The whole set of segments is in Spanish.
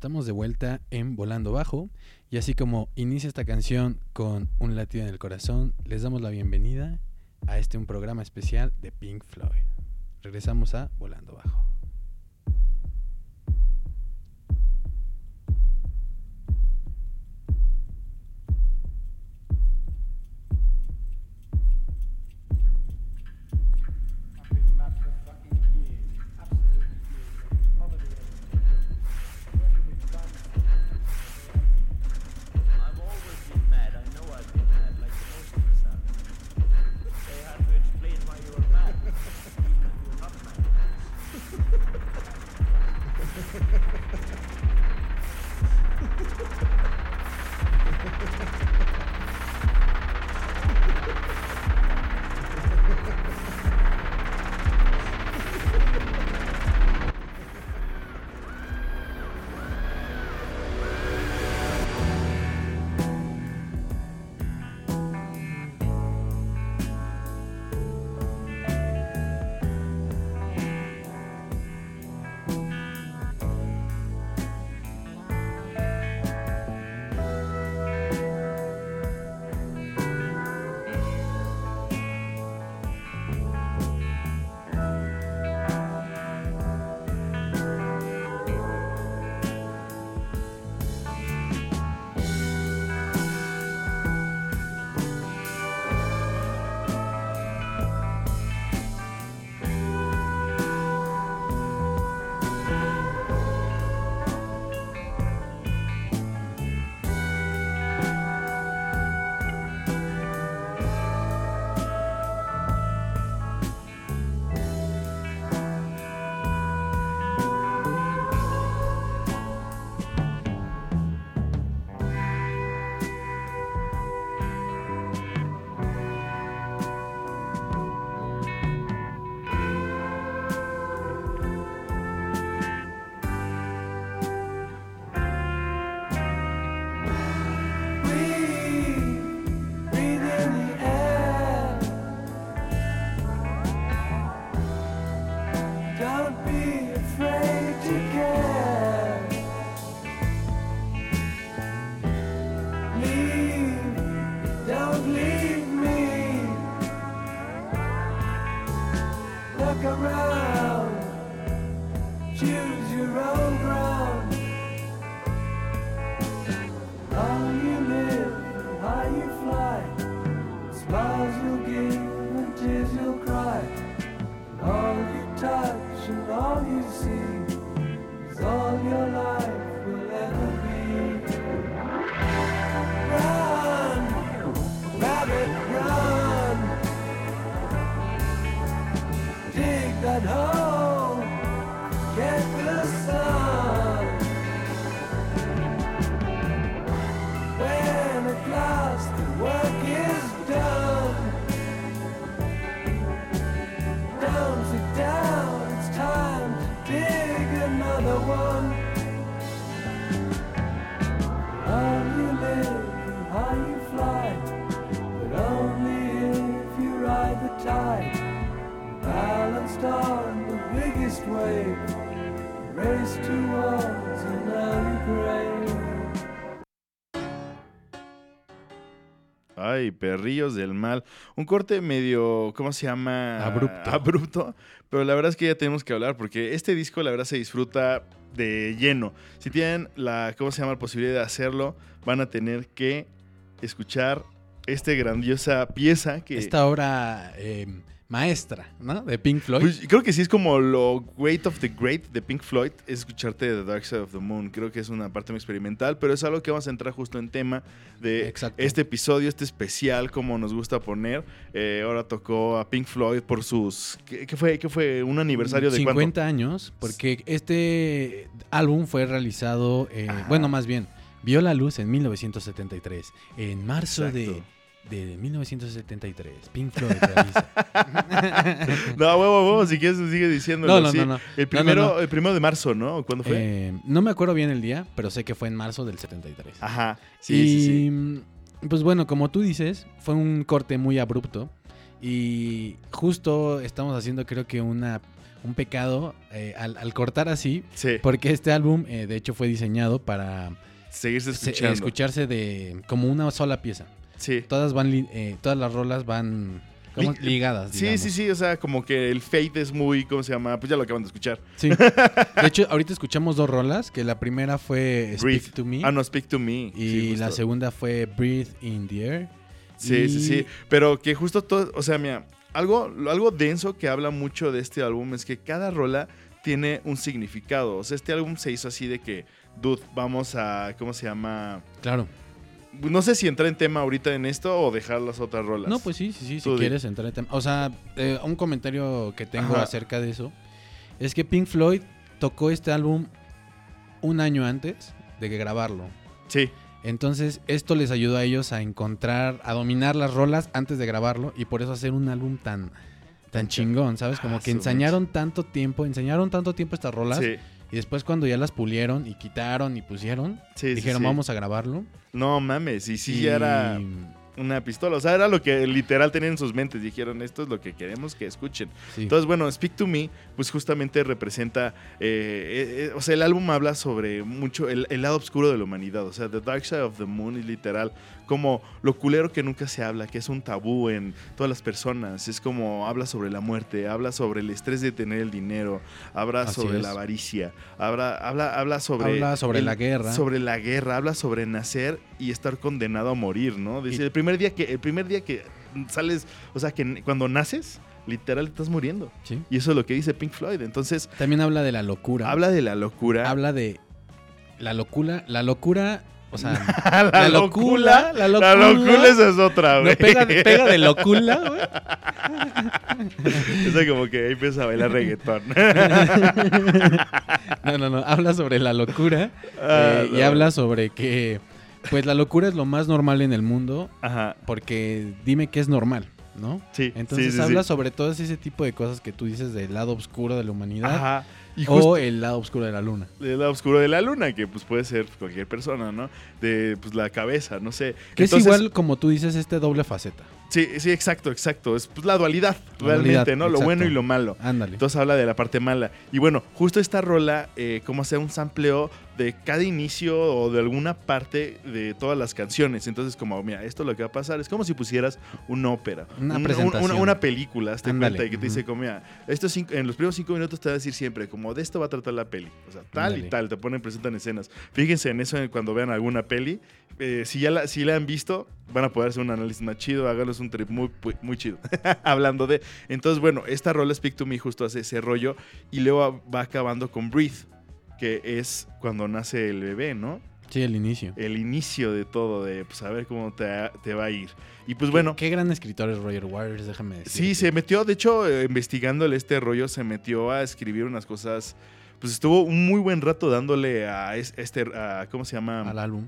Estamos de vuelta en Volando Bajo. Y así como inicia esta canción con un latido en el corazón, les damos la bienvenida a este un programa especial de Pink Floyd. Regresamos a Volando Bajo. Perrillos del mal. Un corte medio, ¿cómo se llama? Abrupto. Abrupto. Pero la verdad es que ya tenemos que hablar porque este disco la verdad se disfruta de lleno. Si tienen la, ¿cómo se llama? La posibilidad de hacerlo, van a tener que escuchar esta grandiosa pieza que... Esta obra eh, maestra, ¿no? De Pink Floyd. Pues, creo que sí es como lo great of the great de Pink Floyd, es escucharte The Dark Side of the Moon. Creo que es una parte muy experimental, pero es algo que vamos a entrar justo en tema de Exacto. este episodio, este especial, como nos gusta poner. Eh, ahora tocó a Pink Floyd por sus... ¿Qué, qué fue? ¿Qué fue? ¿Un aniversario de 50 cuánto? años, porque este álbum fue realizado, eh, bueno, más bien, vio la luz en 1973, en marzo Exacto. de 1973. Pink Floyd. No, huevo, huevo, si quieres sigue diciéndolo. No, no, sí. no, no. El primero, No, no, el primero de marzo, ¿no? ¿Cuándo fue? Eh, no me acuerdo bien el día, pero sé que fue en marzo del 73. Ajá. Sí, y, sí, sí. pues bueno, como tú dices, fue un corte muy abrupto. Y justo estamos haciendo, creo que una, un pecado eh, al, al cortar así, Sí, porque este álbum, eh, de hecho, fue diseñado para seguirse se- escuchando. escucharse de como una sola pieza. Sí. Todas van, eh, todas las rolas van como Li- ligadas. Sí, digamos. sí, sí, o sea, como que el fade es muy, ¿cómo se llama? Pues ya lo acaban de escuchar. Sí. De hecho, ahorita escuchamos dos rolas, que la primera fue Speak Breathe. to Me Ah, no, Speak to Me. y Sí, la segunda fue Breathe in the Air. Sí, sí, sí. Pero que justo todo, o sea, mira, algo, algo denso que habla mucho de este álbum es que cada rola tiene un significado. O sea, este álbum se hizo así de que, dude, vamos a, ¿cómo se llama? Claro. No sé si entrar en tema ahorita en esto o dejar las otras rolas. No, pues sí, sí, sí, si Tú quieres entrar en tema. O sea, eh, un comentario que tengo Ajá. acerca de eso es que Pink Floyd tocó este álbum un año antes de que grabarlo. Sí, Entonces, esto les ayudó a ellos a encontrar, a dominar las rolas antes de grabarlo y por eso hacer un álbum tan tan chingón, ¿sabes? Como Ah, que ensañaron tanto tiempo, enseñaron tanto tiempo estas rolas sí. Y después cuando ya las pulieron y quitaron y pusieron, Sí, dijeron, sí. vamos a grabarlo. No mames, y sí y ya era una pistola. O sea, era lo que literal tenían en sus mentes. Dijeron, esto es lo que queremos que escuchen. Entonces, bueno, Speak to Me, pues justamente representa, eh, eh, o sea, el álbum habla sobre mucho el, el lado oscuro de la humanidad, o sea, The Dark Side of the Moon es literal como lo culero que nunca se habla, que es un tabú en todas las personas, es como habla sobre la muerte, habla sobre el estrés de tener el dinero, habla Así sobre es. la avaricia, habla, habla, habla sobre... Habla sobre la guerra. Sobre la guerra, habla sobre nacer y estar condenado a morir, ¿no? Dice, Y- el primer día que, el primer día que sales, o sea, que cuando naces, literal estás muriendo. Sí. Y eso es lo que dice Pink Floyd. Entonces, También habla de la locura. habla de la locura. habla de la locura, la locura, o sea, la, la locura. locura, la La locura. locura esa es otra, no, güey. pega, de- pega de locura, güey. Esa como que ahí empieza a bailar reggaetón. No, no, no, habla sobre la locura Ah, eh, y no. habla sobre que pues la locura es lo más normal en el mundo Ajá. porque dime qué es normal, ¿no? Sí. Entonces sí, sí, habla sí. sobre todo ese tipo de cosas que tú dices del lado oscuro de la humanidad Ajá. Y o el lado oscuro de la luna. el lado oscuro de la luna, que pues puede ser cualquier persona, ¿no? De pues la cabeza, no sé. Que Entonces, es igual como tú dices este doble faceta. Sí, sí, exacto, exacto. Es pues, la dualidad, La realmente, dualidad, ¿no? Lo bueno y lo malo. Ándale. Entonces habla de la parte mala. Y bueno, justo esta rola, eh, como hacer un sampleo de cada inicio o de alguna parte de todas las canciones. Entonces, como, mira, esto lo que va a pasar es como si pusieras una ópera. Una Un- presentación. Una, una película, hazte Ándale, cuenta, y que te dice, como, mira, cinco- en los primeros cinco minutos te va a decir siempre, como, de esto va a tratar la peli. O sea, tal y tal, te ponen, presentan escenas. Fíjense en eso cuando vean alguna peli. Eh, si ya la, si la han visto, van a poder hacer un análisis más chido, háganos un trip muy, muy chido. Hablando de. Entonces, bueno, esta rola Speak to Me justo hace ese rollo y luego va acabando con Breathe, que es cuando nace el bebé, ¿no? Sí, el inicio. El inicio de todo, de pues a ver cómo te, te va a ir. Y pues bueno. Qué gran escritor es Roger Waters, déjame decir. Sí, se metió, de hecho, eh, investigándole este rollo, se metió a escribir unas cosas. Pues estuvo un muy buen rato dándole a es- este, a, ¿cómo se llama? al álbum.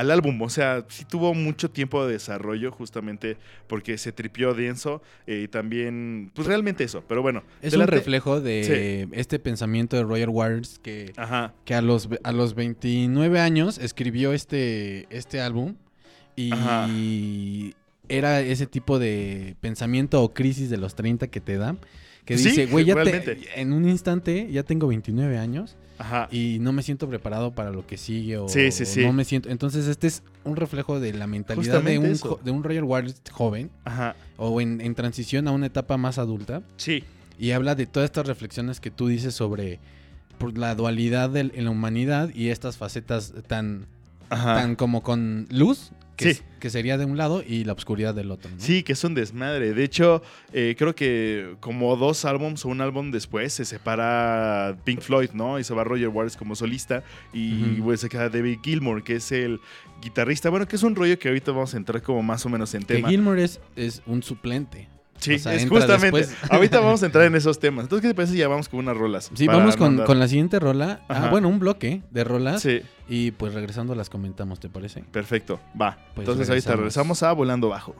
Al álbum. O sea, sí tuvo mucho tiempo de desarrollo justamente porque se tripió denso eh, y también, pues realmente eso. Pero bueno. Es un te- reflejo de este pensamiento de Roger Waters que, Ajá. que a, los, a los 29 años escribió este, este álbum y Ajá. era ese tipo de pensamiento o crisis de los 30 que te da. Que Sí, dice, güey, ya te- en un instante ya tengo 29 años Ajá. y no me siento preparado para lo que sigue o, Sí, sí, o no me siento. Entonces este es un reflejo de la mentalidad de un, jo- de un Roger Waters joven Ajá. o en, en transición a una etapa más adulta. Sí. Y habla de todas estas reflexiones que tú dices sobre por la dualidad en la humanidad y estas facetas tan, Ajá. tan como con luz, que, Sí. es- que sería de un lado, y la oscuridad del otro. ¿no? Sí, que es un desmadre. De hecho, eh, creo que como dos álbums o un álbum después se separa Pink Floyd, ¿no? Y se va Roger Waters como solista y pues, se queda David Gilmour, que es el guitarrista. Bueno, que es un rollo que ahorita vamos a entrar como más o menos en Que tema. Gilmore es, es un suplente. Sí, O sea, es justamente. después. Ahorita vamos a entrar en esos temas. Entonces, ¿qué te parece si ya vamos con unas rolas? Sí, vamos con, con la siguiente rola. Ajá. Ah, bueno, un bloque de rolas. Sí, Y pues regresando las comentamos, ¿te parece? perfecto. Va. Pues Entonces, ahorita regresamos. regresamos a Volando Bajo.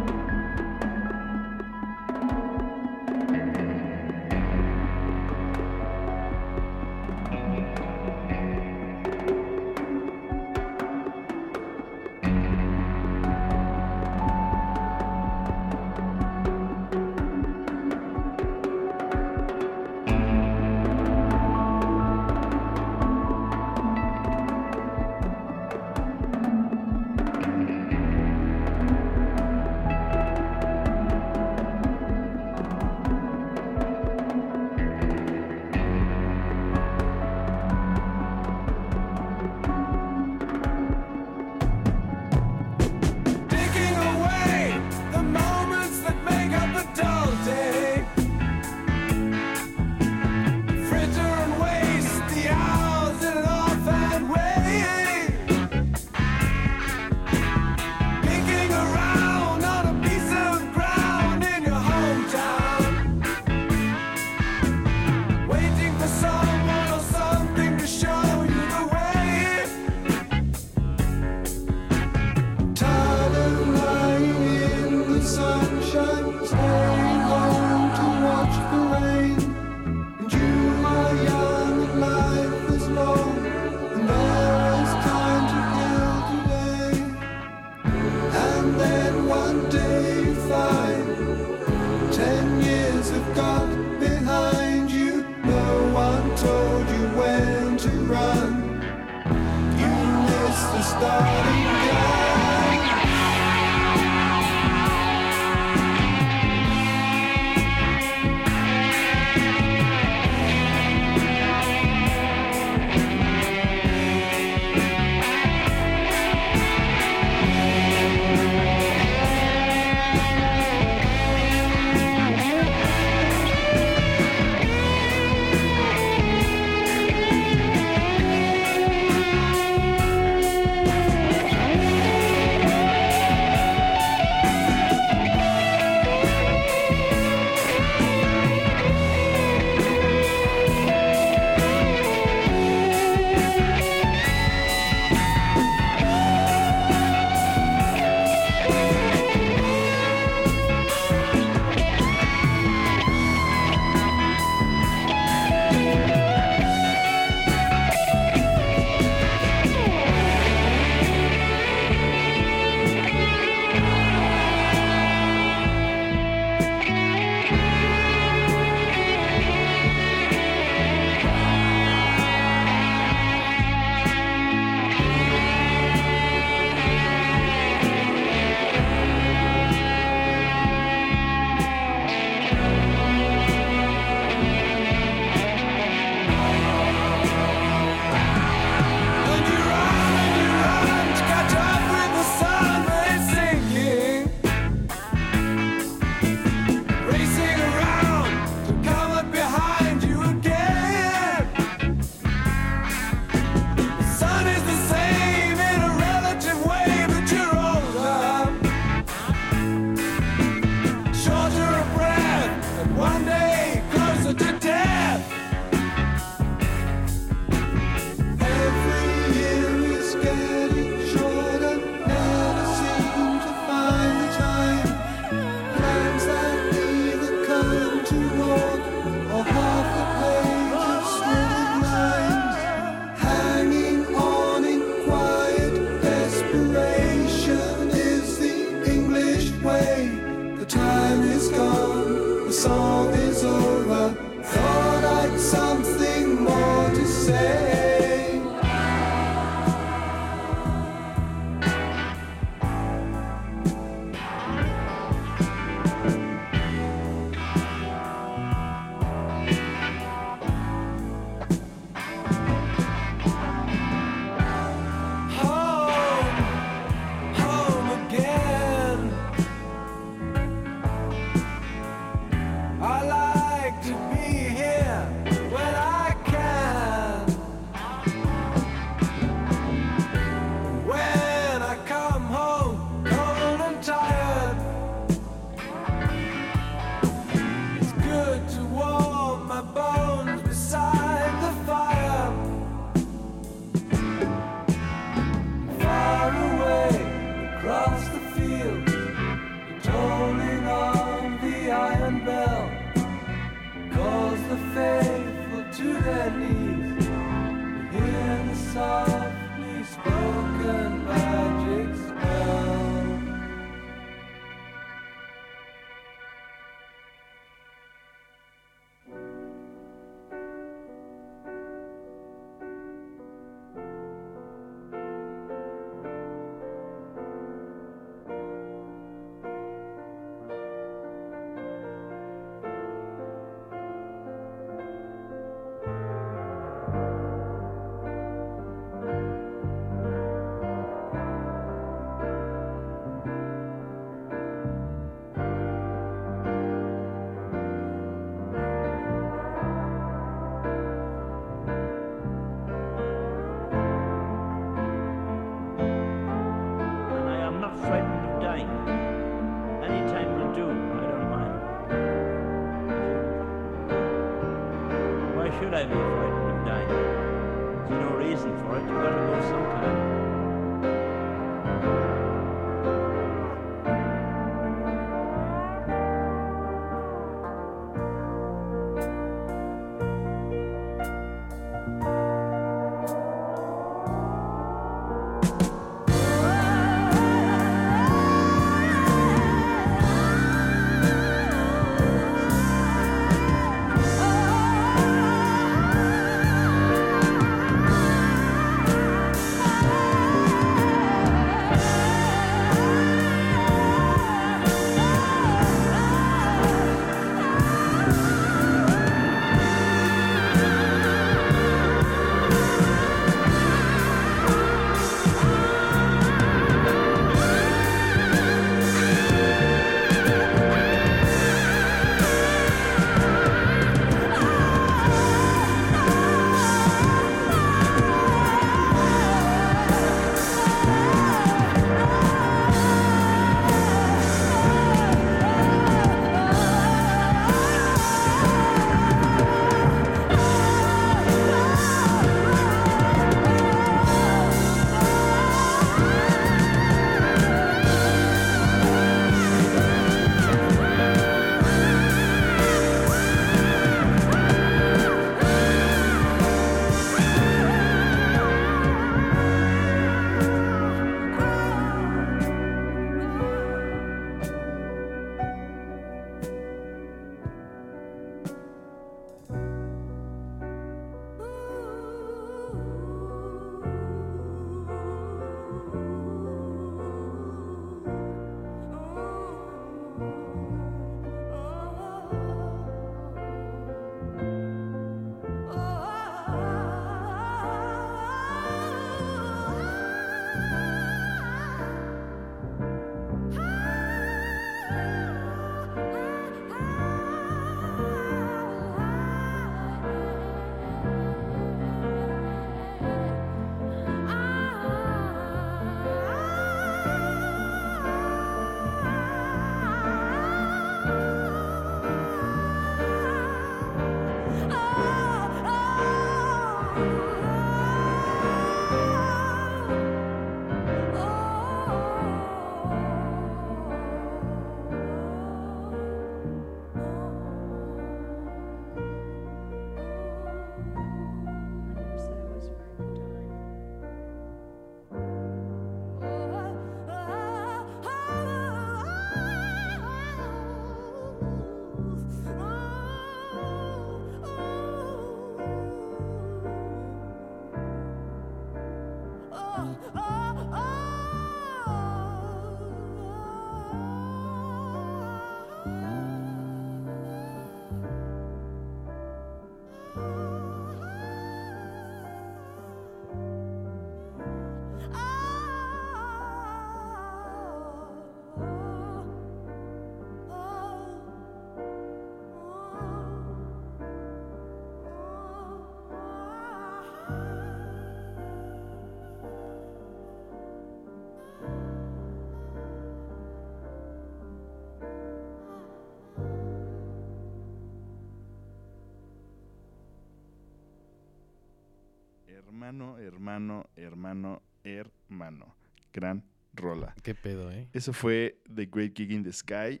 Hermano, hermano, hermano, hermano. Gran rola. Qué pedo, ¿eh? Eso fue The Great Gig in the Sky.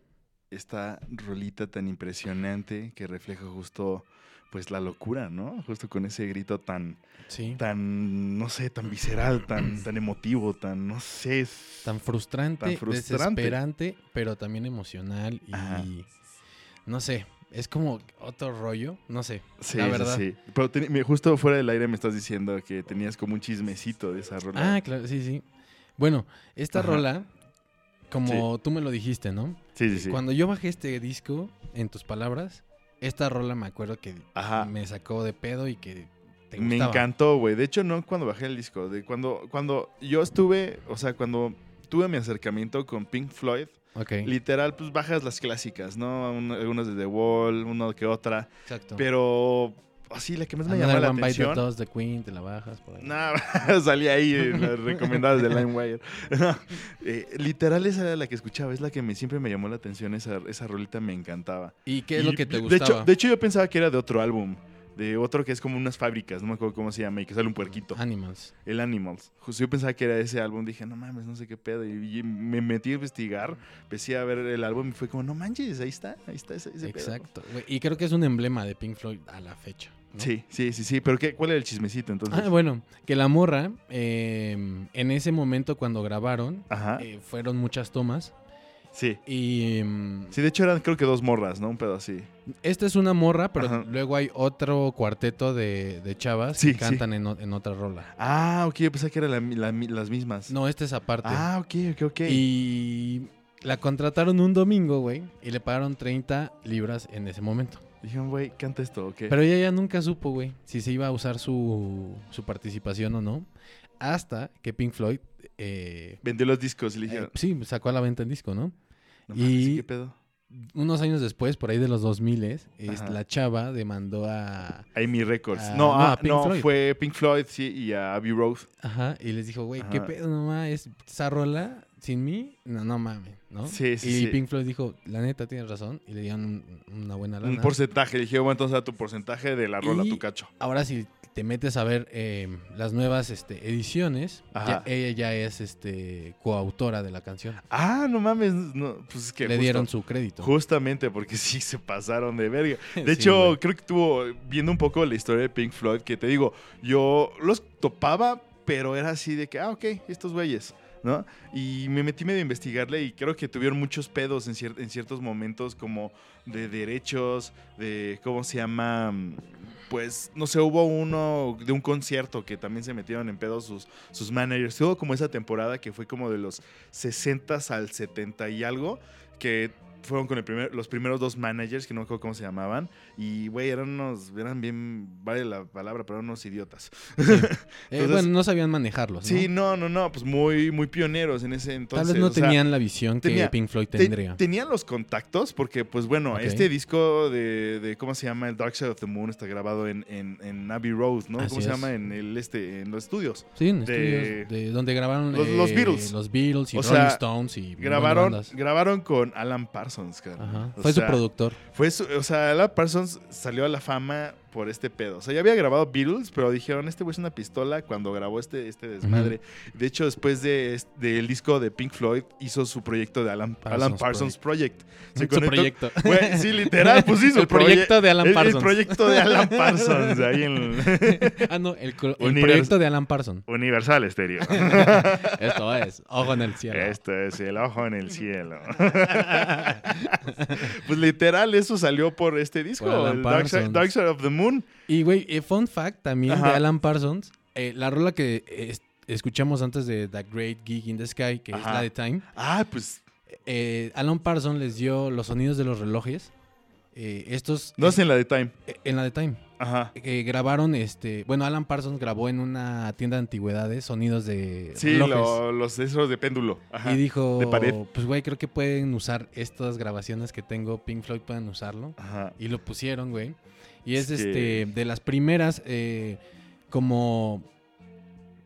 Esta rolita tan impresionante que refleja justo pues la locura, ¿no? Justo con ese grito tan, Sí. tan, no sé, tan visceral, tan, tan emotivo, tan, no sé. Tan frustrante, Tan frustrante. desesperante, pero también emocional y Ajá. no sé, es como otro rollo, no sé, Sí, la verdad. sí. Pero justo fuera del aire me estás diciendo que tenías como un chismecito de esa rola. Ah, claro, sí, sí. Bueno, esta Ajá. rola, como tú me lo dijiste, ¿no? sí, sí, sí. Cuando yo bajé este disco, en tus palabras, esta rola me acuerdo que Ajá. me sacó de pedo y que te Me encantó, güey. De hecho, no cuando bajé el disco. De cuando, cuando yo estuve, o sea, cuando tuve mi acercamiento con Pink Floyd, Literal, pues bajas las clásicas, ¿no? Un- algunas de The Wall, uno que otra. exacto. Pero así, la que más me llamó la One Bite atención. Dust de Queen, te la bajas por ahí. Nah, salí ahí en las recomendadas de LimeWire. Eh, literal, esa era la que escuchaba. Es la que me, siempre me llamó la atención. Esa, esa rolita me encantaba. ¿Y qué es Y lo que te de gustaba? hecho, de hecho, yo pensaba que era de otro álbum. De otro que es como unas fábricas, no me acuerdo cómo se llama, y que sale un puerquito. Animals. El Animals. Justo yo pensaba que era ese álbum. Dije, no mames, no sé qué pedo. Y, me metí a investigar, empecé a ver el álbum y fue como, no manches, ahí está, ahí está ese, ese pedo". Exacto. Y creo que es un emblema de Pink Floyd a la fecha. ¿no? Sí, sí, sí, sí. Pero ¿qué, ¿cuál era el chismecito entonces? Ah, bueno, que la morra, eh, en ese momento cuando grabaron, eh, fueron muchas tomas. Sí. Y mm, Sí, de hecho eran creo que dos morras, ¿no? Un pedo así. esta es una morra, pero Ajá. luego hay otro cuarteto de, de chavas Sí, que cantan en, en otra rola. Ah, ok, yo pensé que eran la la las mismas. No, esta es aparte. Ah, ok, ok, ok. Y la contrataron un domingo, güey, y le pagaron 30 libras en ese momento. Dijeron, güey, canta esto, ok. Pero ella ya nunca supo, güey, si se iba a usar su, su participación o no. Hasta que Pink Floyd, eh, Vendió los discos le eh, sí, sacó a la venta el disco, ¿no? no y- ¿qué pedo? Unos años después, por ahí de los 2000, es, la chava demandó a... Amy Records. Ah, no, no, ah, a Pink no, Floyd. fue Pink Floyd, sí, y a Abbey Road. Ajá, y les dijo, güey, ¿qué pedo nomás? ¿Es esa rola sin mí? No, no mames, ¿no? Sí, sí, y sí. Pink Floyd dijo, la neta, tienes razón, y le dieron un- una buena lana. Un porcentaje. Le dije, bueno, entonces a tu porcentaje de la rola, Y- tu cacho. Ahora si te metes a ver eh, las nuevas este, ediciones, ya- ella ya es este, coautora de la canción. Ah, no mames. No, pues es que Le justo- dieron su crédito. Justamente porque sí se pasaron de verga. De Sí, hecho, güey. creo que estuvo viendo un poco la historia de Pink Floyd, que te digo, yo los topaba, pero era así de que, ah, ok, estos güeyes, ¿no? Y me metí medio a investigarle y creo que tuvieron muchos pedos en, cier- en ciertos momentos como de derechos, de, ¿cómo se llama? Pues, no sé, hubo uno de un concierto que también se metieron en pedos sus, sus managers. Tuvo como esa temporada que fue como de los 60 al 70 y algo, que fueron con el primer, los primeros dos managers, que no me acuerdo cómo se llamaban, y güey, eran unos, eran bien, vale la palabra, pero eran unos idiotas. Eh, entonces- bueno, no sabían manejarlos. ¿no? Sí, no, no, no, pues muy, muy pioneros en ese entonces. Tal vez no o sea, tenían la visión que Pink Floyd te- tendría. tenían los contactos, porque pues bueno, este disco de, de, ¿cómo se llama? El Dark Side of the Moon está grabado en, en, en Abbey Road, ¿no? Así ¿Cómo se llama? En el este, en los estudios. sí, en de- estudios de donde grabaron Los- eh, los Beatles. los Beatles y O Rolling sea, Stones y Grabaron, grabaron con Alan Parsons, cara. Fue sea, su productor. Fue su- o sea, Alan Parsons salió a la fama por este pedo. O sea, ya había grabado Beatles, pero dijeron, este güey es una pistola cuando grabó este, este desmadre. De hecho, después de, es- del disco de Pink Floyd, hizo su proyecto de Alan Parsons, Alan Parsons Parsons Project. Se Su conectó- proyecto. Güey, sí, literal, pues sí, su El proyecto de Alan el- El, Parsons. proyecto de Alan Parsons, ahí en ah, no, el, el proyecto de Alan Parsons. Universal Stereo. Esto es, ojo en el cielo. Esto es el ojo en el cielo. pues literal, eso salió por este disco, Por el Dark Side, Parsons. Dark Side of the Moon. Y, güey, eh, fun fact también Ajá. de Alan Parsons. eh, la rola que eh, es- escuchamos antes de The Great Gig in the Sky, que es la de Time. Ah, pues Alan Parsons les dio los sonidos de los relojes. estos no es en la de Time. en la de Time. Ajá. eh, grabaron este. Bueno, Alan Parsons grabó en una tienda de antigüedades sonidos de Sí, relojes. lo- los esos de péndulo. Ajá. y dijo, de pared. pues güey, creo que pueden usar estas grabaciones que tengo, Pink Floyd pueden usarlo. Ajá. Y lo pusieron, güey. Y es, Es que- este de las primeras eh, como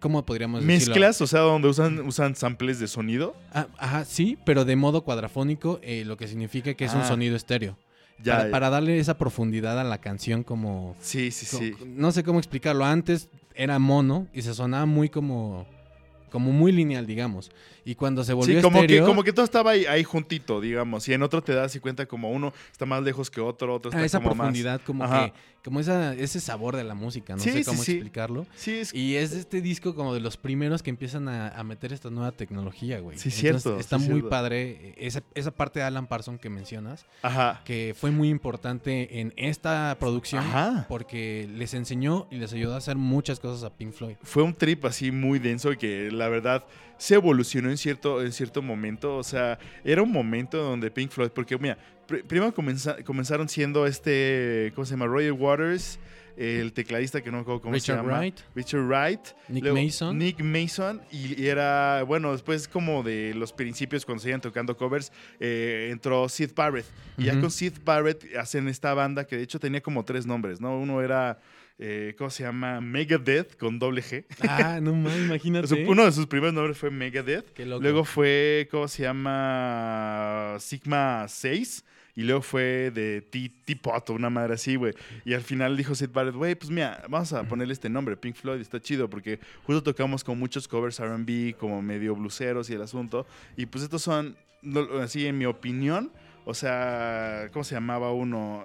¿cómo podríamos decirlo? Mezclas, o sea, donde usan, usan samples de sonido. Ah, ajá, sí, pero de modo cuadrafónico, eh, lo que significa que es un Ah. sonido estéreo. Ya, para, ya. para darle esa profundidad a la canción como... Sí, sí, sí. No sé cómo explicarlo. Antes era mono y se sonaba muy como... Como muy lineal, digamos. Y cuando se volvió Sí, como que, estéreo, como que todo estaba ahí, ahí juntito, digamos. Y en otro te das así cuenta como uno está más lejos que otro, otro está ah, esa como más. profundidad, como Ajá. que... Como esa, ese sabor de la música, no Sí, sé cómo sí. explicarlo. Sí, es Y es este disco como de los primeros que empiezan a, a meter esta nueva tecnología, güey. Sí, Entonces, cierto, Está muy cierto. padre esa, esa parte de Alan Parsons que mencionas, Ajá. que fue muy importante en esta producción Ajá. porque les enseñó y les ayudó a hacer muchas cosas a Pink Floyd. Fue un trip así muy denso y que la verdad se evolucionó en cierto, en cierto momento. O sea, era un momento donde Pink Floyd, porque mira, pr- primero comenza- comenzaron siendo este, ¿cómo se llama? Roger Waters, el tecladista que no me acuerdo cómo Richard se llama. Wright, Richard Wright. Nick Luego, Mason. Nick Mason. Y, y era, bueno, después como de los principios cuando seguían tocando covers, eh, entró Sid Barrett. Y ya con Sid Barrett hacen esta banda que de hecho tenía como tres nombres, ¿no? Uno era, eh, ¿cómo se llama? Megadeth con doble G. Ah, no mames, imagínate. Uno de sus primeros nombres fue Megadeth. Qué loco. Luego fue, ¿cómo se llama? Sigma 6. Y luego fue de T- Teapot, una madre así, güey. Y al final dijo Sid Barrett, güey, pues mira, vamos a ponerle este nombre, Pink Floyd, está chido, porque justo tocamos con muchos covers RB, como medio bluseros y el asunto. Y pues estos son, así en mi opinión, o sea, ¿cómo se llamaba uno?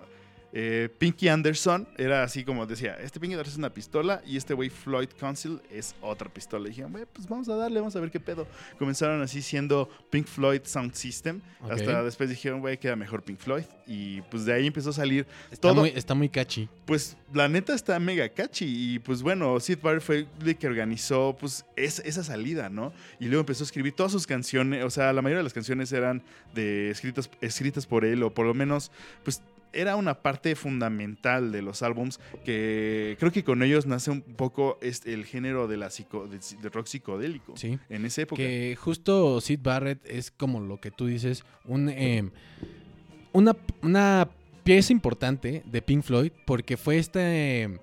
Eh, Pinky Anderson era así como decía, este Pinky Anderson es una pistola y este güey Floyd Council es otra pistola. Y dije, güey, pues vamos a darle, vamos a ver qué pedo. Comenzaron así siendo Pink Floyd Sound System. Hasta después dijeron, güey, queda mejor Pink Floyd. Y pues de ahí empezó a salir está, todo. muy, está muy catchy. Pues la neta está mega catchy. Y pues bueno, Sid Barrett fue el que organizó pues es- esa salida, ¿no? Y luego empezó a escribir todas sus canciones. O sea, la mayoría de las canciones eran de escritas, escritas por él, o por lo menos, pues era una parte fundamental de los álbums que creo que con ellos nace un poco este, el género de la psico- de, de rock psicodélico Sí. en esa época. Que justo Sid Barrett es como lo que tú dices, un, eh, una, una pieza importante de Pink Floyd porque fue este,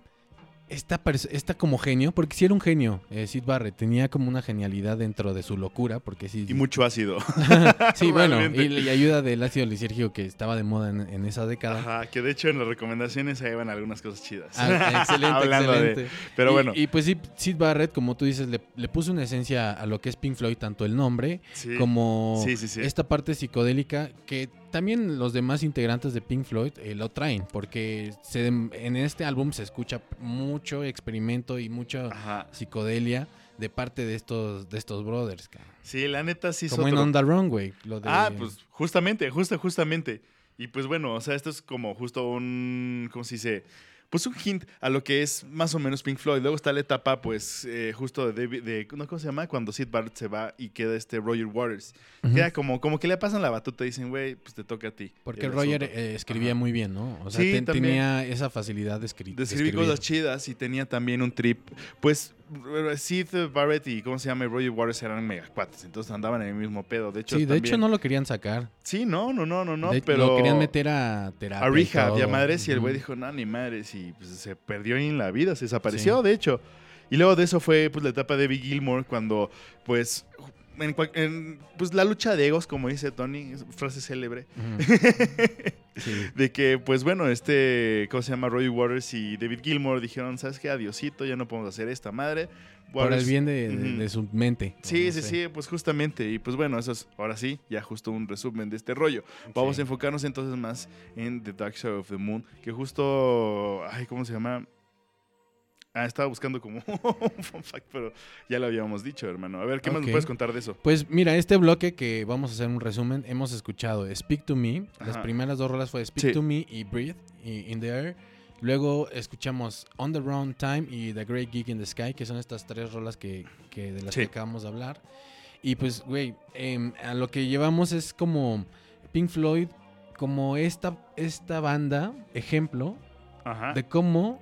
esta, esta como genio, porque sí era un genio, eh, Sid Barrett, tenía como una genialidad dentro de su locura, porque sí... Y mucho ácido. sí, bueno, y, y ayuda del ácido lisérgico que estaba de moda en, en esa década. Ajá, que de hecho en las recomendaciones ahí van algunas cosas chidas. Ah, excelente, Hablando de- excelente. pero Y- bueno. Y, pues sí, Sid Barrett, como tú dices, le, le puso una esencia a lo que es Pink Floyd, tanto el nombre sí. como Sí, sí, sí. esta parte psicodélica que también los demás integrantes de Pink Floyd eh, lo traen, porque se- en este álbum se escucha mucho experimento y mucha Ajá. psicodelia de parte de estos, de estos brothers. Sí, la neta sí como en otro- On The Run, güey. lo de- Ah, pues justamente, justo, justamente. Y pues bueno, o sea, esto es como justo un, ¿cómo se dice? Pues un hint a lo que es más o menos Pink Floyd. Luego está la etapa, pues, eh, justo de David, de, ¿no? ¿cómo se llama? Cuando Sid Barrett se va y queda este Roger Waters. Ujú. Queda como, como que le pasan la batuta y dicen, güey, pues te toca a ti. Porque Roger eh, escribía Ajá. muy bien, ¿no? O sea, Sí, ten- también. tenía esa facilidad de, escri- de de escribir escribir. cosas chidas y tenía también un trip. Pues Sid Barrett y ¿cómo se llama? Roger Waters eran mega cuates, entonces andaban en el mismo pedo. De hecho, Sí, de hecho no lo querían sacar. Sí, no, no, no, no, no, De- pero Lo querían meter a terapia. a rehab y a madres y el güey dijo, no, ni madres y pues, se perdió en la vida, se desapareció, de hecho. Y luego de eso fue pues la etapa de David Gilmour cuando pues en, en, pues la lucha de egos, como dice Tony, frase célebre. Sí. de que pues bueno, este, ¿cómo se llama? Roy Waters y David Gilmour dijeron, ¿sabes qué? Adiosito, ya no podemos hacer esta madre. Por el Waters- bien de, su mente. Sí, no sí, sé. sí, pues justamente. Y pues bueno, eso es ahora sí, ya justo un resumen de este rollo. Vamos Sí. a enfocarnos entonces más en The Dark Side of the Moon, que justo, ay, ¿cómo se llama? Ah, estaba buscando como un fun fact, pero ya lo habíamos dicho, hermano. A ver, ¿qué más Ok. me puedes contar de eso? Pues mira, este bloque que vamos a hacer un resumen, hemos escuchado Speak to Me. Las Ajá. primeras dos rolas fue Speak Sí. to Me y Breathe y In the Air. Luego escuchamos On the Round Time y The Great Geek in the Sky, que son estas tres rolas que, que de las Sí. que acabamos de hablar. Y pues, güey, em, a lo que llevamos es como Pink Floyd, como esta, esta banda, ejemplo Ajá. de cómo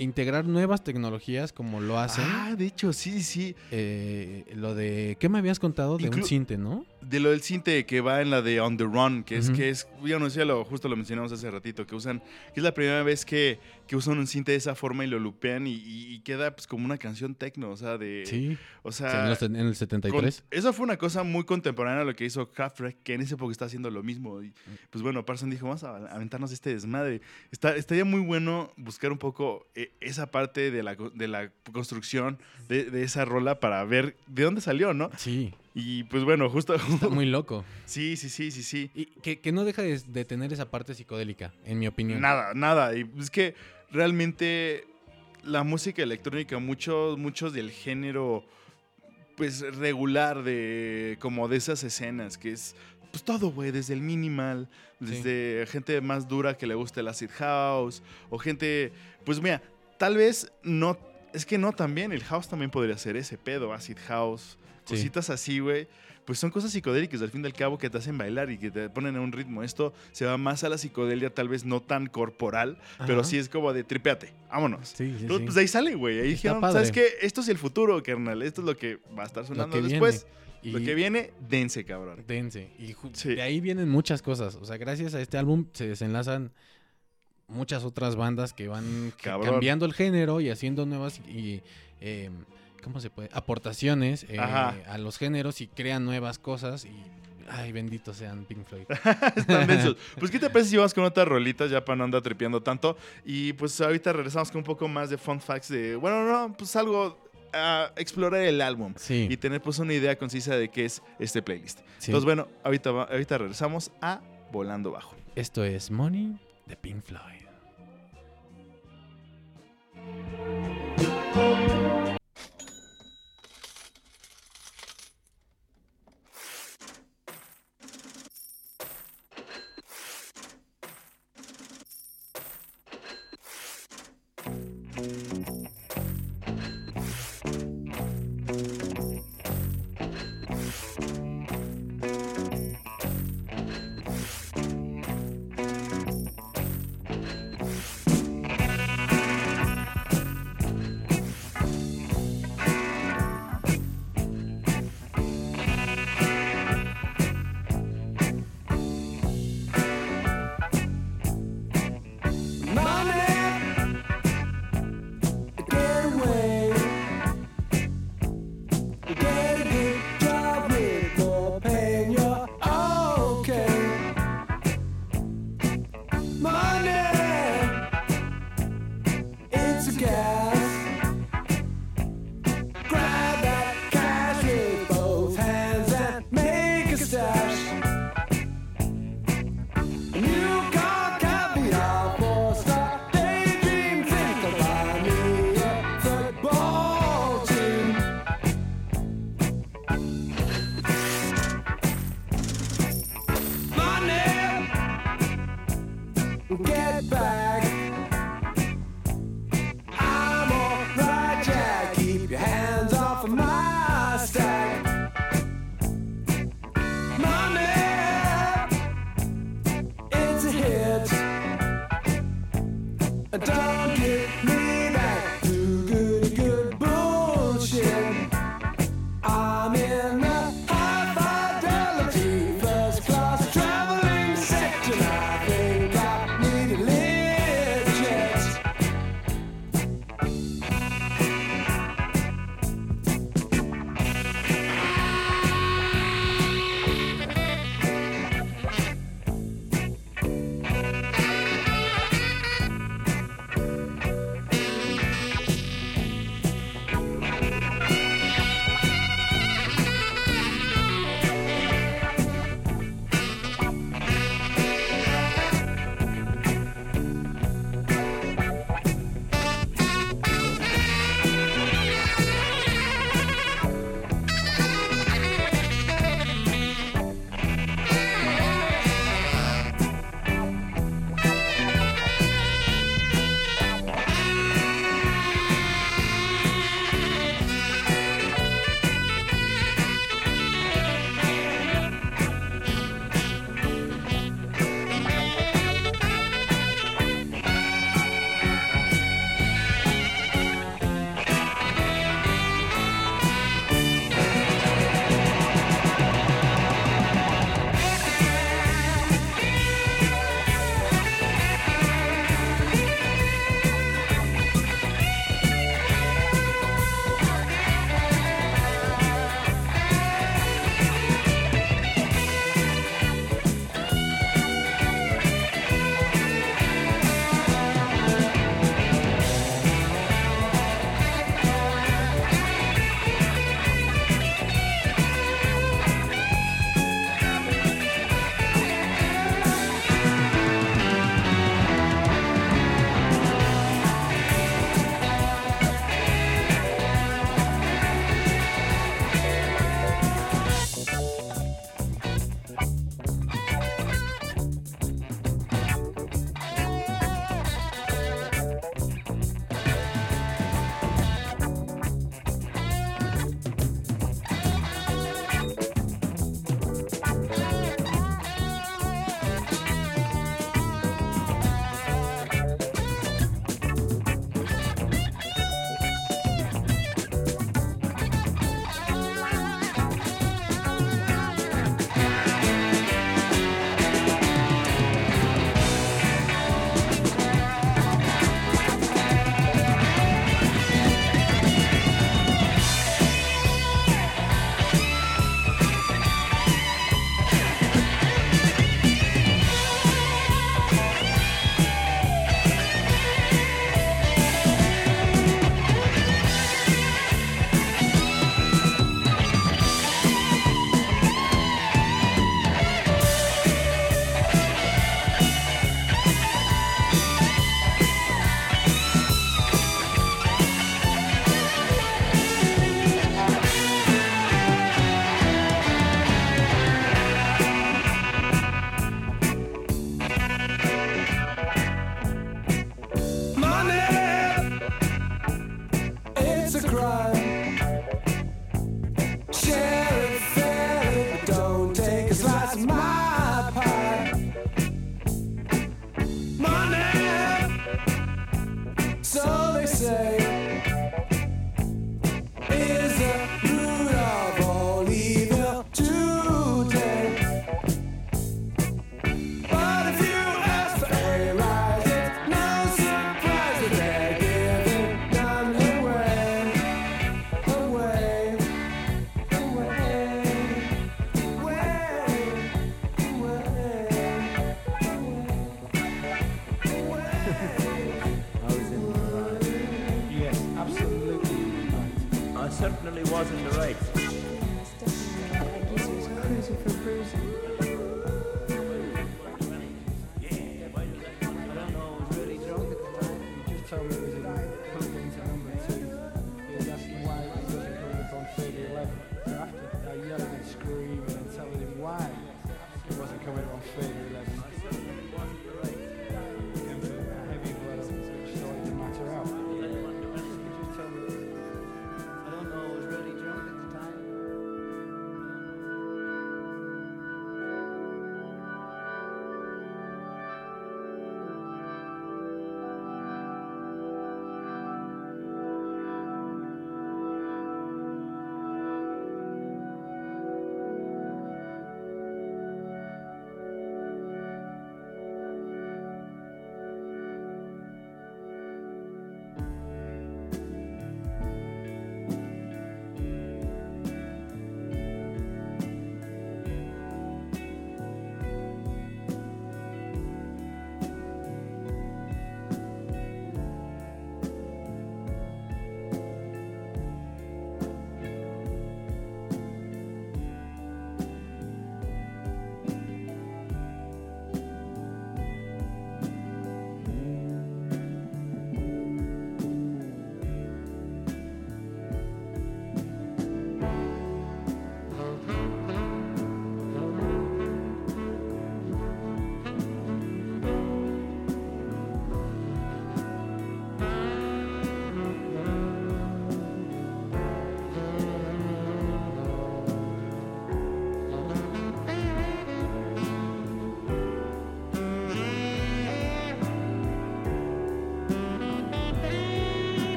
integrar nuevas tecnologías como lo hacen. Ah, de hecho, sí, sí. Eh, lo de. ¿Qué me habías contado? De un cinte, ¿no? De lo del cinte que va en la de On the Run, que es, que es, ya no sé, lo, justo lo mencionamos hace ratito, que usan, que es la primera vez que, que usan un cinte de esa forma y lo lupean y, y- queda pues como una canción tecno, o sea, de... Sí, O sea, en el con- 73. eso fue una cosa muy contemporánea a lo que hizo Kraftwerk, que en esa época está haciendo lo mismo. Y, pues bueno, Parson dijo, vamos a aventarnos este desmadre. Está, estaría muy bueno buscar un poco eh, esa parte de la, de la construcción de, de esa rola para ver de dónde salió, ¿no? Sí, Y pues bueno, justo... está muy loco. sí, sí, sí, sí, sí. Y que, que no deja de, de tener esa parte psicodélica, en mi opinión. Nada, nada. Y es que realmente la música electrónica, muchos, muchos del género, pues regular de como de esas escenas, que es pues todo, güey, desde el minimal, desde gente más dura que le gusta el acid house, o gente, pues mira, tal vez no, es que no también, el house también podría ser ese pedo, acid house, Sí. cositas así, güey. Pues son cosas psicodélicas al fin y al cabo que te hacen bailar y que te ponen a un ritmo. Esto se va más a la psicodelia, tal vez no tan corporal, pero sí es como de tripeate, vámonos. Sí, sí, Entonces. Pues ahí sale, güey. Ahí dijeron. ¿sabes qué? Esto es el futuro, carnal. Esto es lo que va a estar sonando después. viene. Lo que viene, dense, cabrón. dense. Y Sí. de ahí vienen muchas cosas. O sea, gracias a este álbum se desenlazan muchas otras bandas que van Cabrón. cambiando el género y haciendo nuevas y eh, ¿cómo se puede? aportaciones eh, a los géneros y crean nuevas cosas y ay, benditos sean Pink Floyd. Están densos. Pues, ¿qué te parece si vamos con otras rolitas ya para no andar tripeando tanto? Y pues ahorita regresamos con un poco más de fun facts de, bueno, no, pues algo a explorar el álbum. Sí. Y tener pues una idea concisa de qué es este playlist. sí. Entonces, bueno, ahorita, ahorita regresamos a Volando Bajo. Esto es Money de Pink Floyd.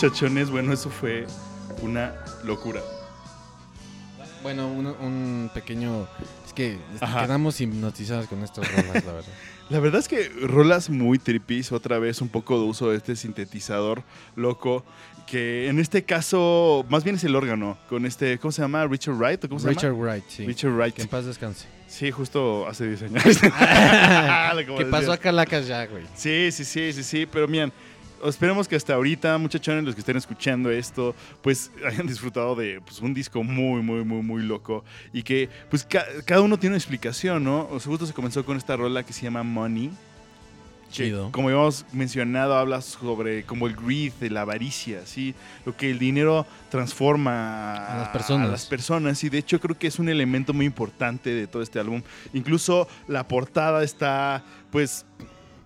Muchachones, bueno, eso fue una locura. Bueno, un, un pequeño... Es que Ajá. quedamos hipnotizados con estas rolas, la verdad. La verdad es que rolas muy tripis, otra vez un poco de uso de este sintetizador loco, que en este caso más bien es el órgano, con este, ¿cómo se llama? Richard Wright, ¿o ¿cómo se Richard llama? Wright, sí. Richard Wright. Que en paz descanse. Sí, justo hace 10 años. ¿Qué pasó a Calacas ya, güey? Sí, sí, sí, sí, sí, pero miren, esperemos que hasta ahorita, muchachones, los que estén escuchando esto, pues hayan disfrutado de pues, un disco muy, muy, muy, muy loco y que pues ca- cada uno tiene una explicación, ¿no? O sea, justo se comenzó con esta rola que se llama Money. que, Chido. como habíamos mencionado, habla sobre como el greed, la avaricia, ¿sí? Lo que el dinero transforma A las personas. a las personas. Y de hecho creo que es un elemento muy importante de todo este álbum. Incluso la portada está, pues,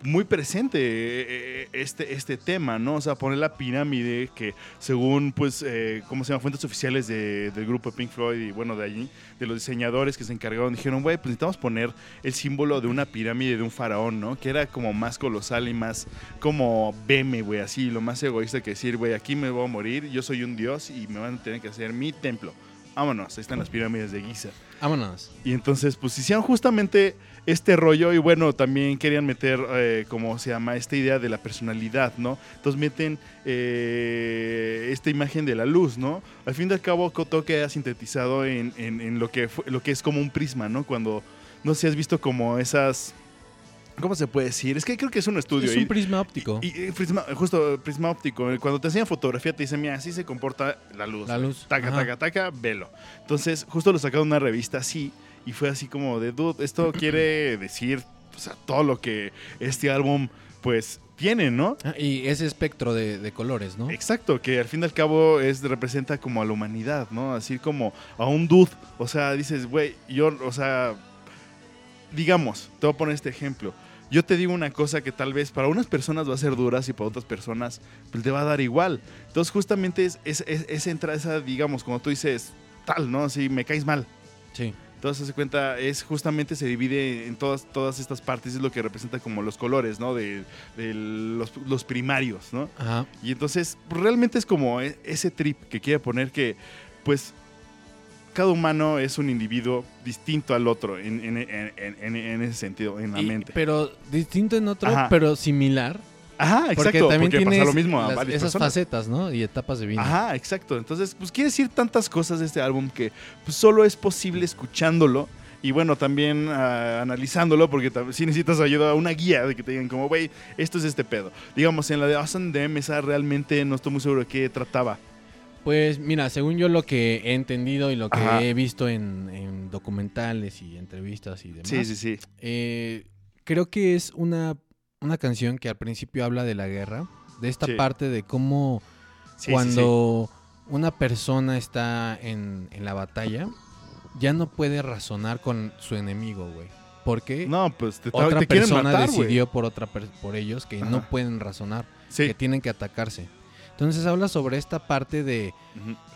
muy presente eh, este, este tema, ¿no? O sea, poner la pirámide que según, pues, eh, ¿cómo se llama? Fuentes oficiales de- del grupo Pink Floyd y, bueno, de allí, de los diseñadores que se encargaron, dijeron, güey, pues necesitamos poner el símbolo de una pirámide de un faraón, ¿no? Que era como más colosal y más como veme, güey, así, lo más egoísta que decir, güey, aquí me voy a morir, yo soy un dios y me van a tener que hacer mi templo. Vámonos, ahí están las pirámides de Giza. Vámonos. Y entonces, pues hicieron justamente este rollo y bueno, también querían meter, eh, como se llama, esta idea de la personalidad, ¿no? Entonces meten eh, esta imagen de la luz, ¿no? Al fin y al cabo, todo queda sintetizado en, en- en lo, que fue- lo que es como un prisma, ¿no? Cuando, no sé si has visto como esas... ¿Cómo se puede decir? Es que creo que es un estudio. Es y- un prisma óptico. y, y prisma- justo prisma óptico. Cuando te enseñan fotografía te dicen, mira, así se comporta la luz. La luz. Taca, Ajá. taca, taca, velo. Entonces, justo lo sacaron de una revista así y fue así como de, dude, esto quiere decir todo lo que este álbum, pues, tiene, ¿no? Ah, y ese espectro de, de colores, ¿no? Exacto, que al fin y al cabo es, representa como a la humanidad, ¿no? Así como a un dude. O sea, dices, güey, yo, o sea, digamos, te voy a poner este ejemplo. Yo te digo una cosa que tal vez para unas personas va a ser duras y para otras personas pues, te va a dar igual. Entonces, justamente es, es, es, es entrar esa, digamos, como tú dices, tal, ¿no? Si me caes mal. Sí. Entonces, se cuenta, es justamente se divide en todas, todas estas partes, es lo que representa como los colores, ¿no? De, de los, los primarios, ¿no? Ajá. Y entonces realmente es como e- ese trip que quiere poner que pues cada humano es un individuo distinto al otro en, en- en- en- en ese sentido, en la Y- mente. Pero distinto en otro, Ajá. pero similar. Ajá, Porque exacto, también porque pasa lo mismo a las- varias esas personas. facetas, ¿no? Y etapas de vida. Ajá, exacto. Entonces, pues quiere decir tantas cosas de este álbum que pues, solo es posible escuchándolo. Y bueno, también ah, analizándolo, porque si necesitas ayuda, una guía de que te digan como, güey, esto es este pedo. Digamos, en la de Awesome Dem, esa realmente no estoy muy seguro de qué trataba. Pues mira, según yo lo que he entendido y lo que Ajá. he visto en, en documentales y entrevistas y demás, Sí, sí, sí. eh, creo que es una, una canción que al principio habla de la guerra, de esta Sí. parte de cómo Sí, sí, cuando una persona está en, en la batalla, ya no puede razonar con su enemigo, güey. Porque. No, pues te, otra te persona matar, decidió por otra por ellos que no pueden razonar, que tienen que atacarse. Entonces habla sobre esta parte de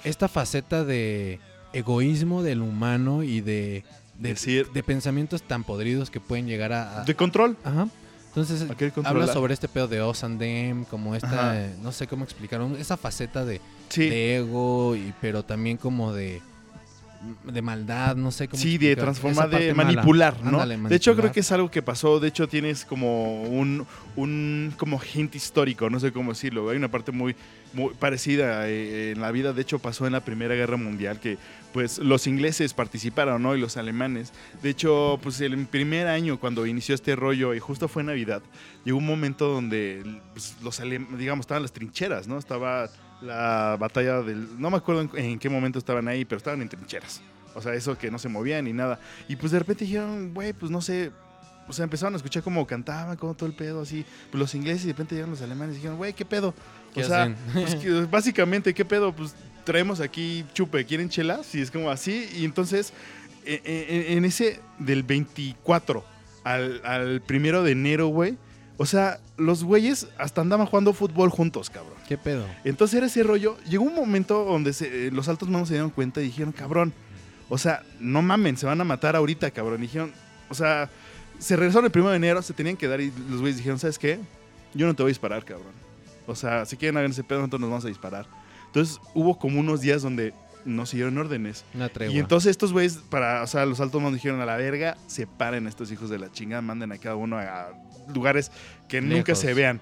esta faceta de egoísmo del humano y de de, Decir- de pensamientos tan podridos que pueden llegar a, a- De control. Ajá. Entonces habla sobre este pedo de Us and Them, como esta, Ajá. no sé cómo explicaron, esa faceta de, Sí. de ego, y, pero también como de, de maldad, no sé cómo Sí, de transformar, de mala. manipular, ¿no? Ándale, De hecho, creo que es algo que pasó. De hecho, tienes como un, un como hint histórico, no sé cómo decirlo. Hay una parte muy, muy parecida eh, en la vida. De hecho, pasó en la Primera Guerra Mundial que, pues, los ingleses participaron, ¿no? Y los alemanes. De hecho, pues, el primer año cuando inició este rollo y justo fue Navidad, llegó un momento donde, pues, los alemanes, digamos, estaban las trincheras, ¿no? Estaba la batalla del, no me acuerdo en, en qué momento estaban ahí, pero estaban en trincheras. O sea, eso que no se movían ni nada. Y pues de repente dijeron, güey, pues no sé. O sea, empezaron a escuchar cómo cantaban, como todo el pedo, así. Pues los ingleses y de repente llegaron los alemanes y dijeron, güey, ¿qué pedo? ¿Qué o sea, pues, básicamente, ¿qué pedo? Pues traemos aquí chupe, ¿quieren chelas? Y es como así. Y entonces, e- e- en, ese del 24 al, al primero de enero, güey. O sea, los güeyes hasta andaban jugando fútbol juntos, cabrón. ¿Qué pedo? Entonces era ese rollo. Llegó un momento donde se- eh, los altos manos se dieron cuenta y dijeron, cabrón, o sea, no mamen, se van a matar ahorita, cabrón. Y dijeron, o sea, se regresaron el primero de enero, se tenían que dar y los güeyes dijeron, ¿sabes qué? Yo no te voy a disparar, cabrón. O sea, si quieren hagan ese pedo, nosotros nos vamos a disparar. Entonces hubo como unos días donde no siguieron órdenes. Una tregua. Y entonces estos güeyes, para, o sea, los altos mandos dijeron a la verga, separen a estos hijos de la chingada, manden a cada uno a lugares que nunca Lejos. se vean.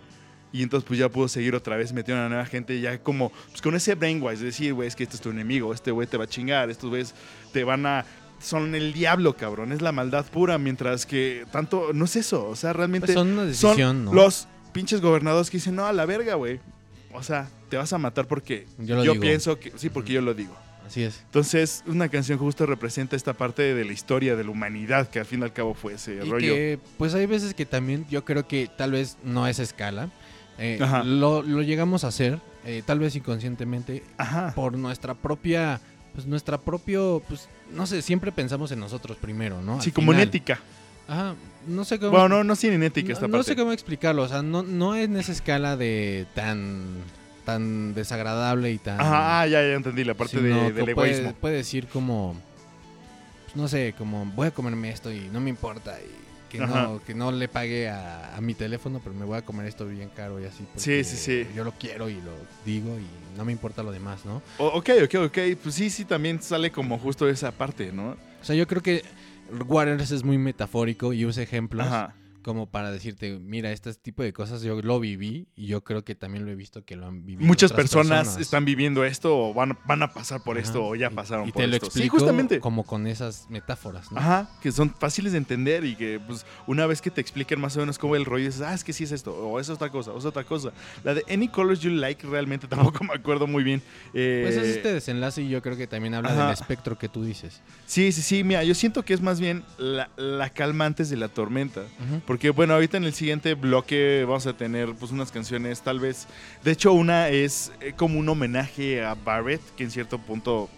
Y entonces pues ya pudo seguir otra vez, metieron a nueva gente ya como, pues con ese brainwash, de decir, güey, es que este es tu enemigo, este güey te va a chingar, estos güeyes te van a... Son el diablo, cabrón, es la maldad pura, mientras que tanto, no es eso, o sea, realmente Pues son una son decisión, ¿no? los pinches gobernadores que dicen, no, a la verga, güey. O sea, te vas a matar porque Yo lo yo pienso que, sí, porque yo lo digo. Así es. Entonces, una canción justo representa esta parte de la historia de la humanidad, que al fin y al cabo fue ese Y rollo. que, pues hay veces que también yo creo que tal vez no a esa escala. eh, Ajá. lo, lo llegamos a hacer, eh, tal vez inconscientemente, Ajá. por nuestra propia, pues nuestra propio, pues no sé, siempre pensamos en nosotros primero, ¿no? Sí, Al como en ética. Ajá, no sé cómo. Bueno, no, no tiene ética no, esta no parte. sé cómo explicarlo, o sea, no, no en esa escala de tan, tan desagradable y tan. Ajá, ah, ya, ya entendí la parte de- del puede- egoísmo. Puede, decir como, pues, no sé, como voy a comerme esto y no me importa y que, Ajá. no, que no le pague a, a mi teléfono, pero me voy a comer esto bien caro y así. Sí, sí, sí. Yo lo quiero y lo digo y no me importa lo demás, ¿no? O- ok, ok, ok. Pues sí, sí, también sale como justo esa parte, ¿no? O sea, yo creo que Waters es muy metafórico y usa ejemplos Ajá. Como para decirte, mira, este tipo de cosas yo lo viví y yo creo que también lo he visto que lo han vivido. Muchas otras personas, están viviendo esto o van, van a pasar por Ajá. esto o ya Y- pasaron y por te lo esto. Sí, explico justamente. como con esas metáforas, ¿no? Ajá, que son fáciles de entender y que pues una vez que te expliquen más o menos cómo el rollo dices, ah, es que sí es esto, o es otra cosa, o es otra cosa. La de Any Colors You Like realmente tampoco me acuerdo muy bien. Eh, Pues es este desenlace y yo creo que también habla Ajá. del espectro que tú dices. Sí, sí, sí, mira, yo siento que es más bien la, la calma antes de la tormenta. Porque bueno, ahorita en el siguiente bloque vamos a tener pues unas canciones tal vez... De hecho, una es eh, como un homenaje a Barrett, que en cierto punto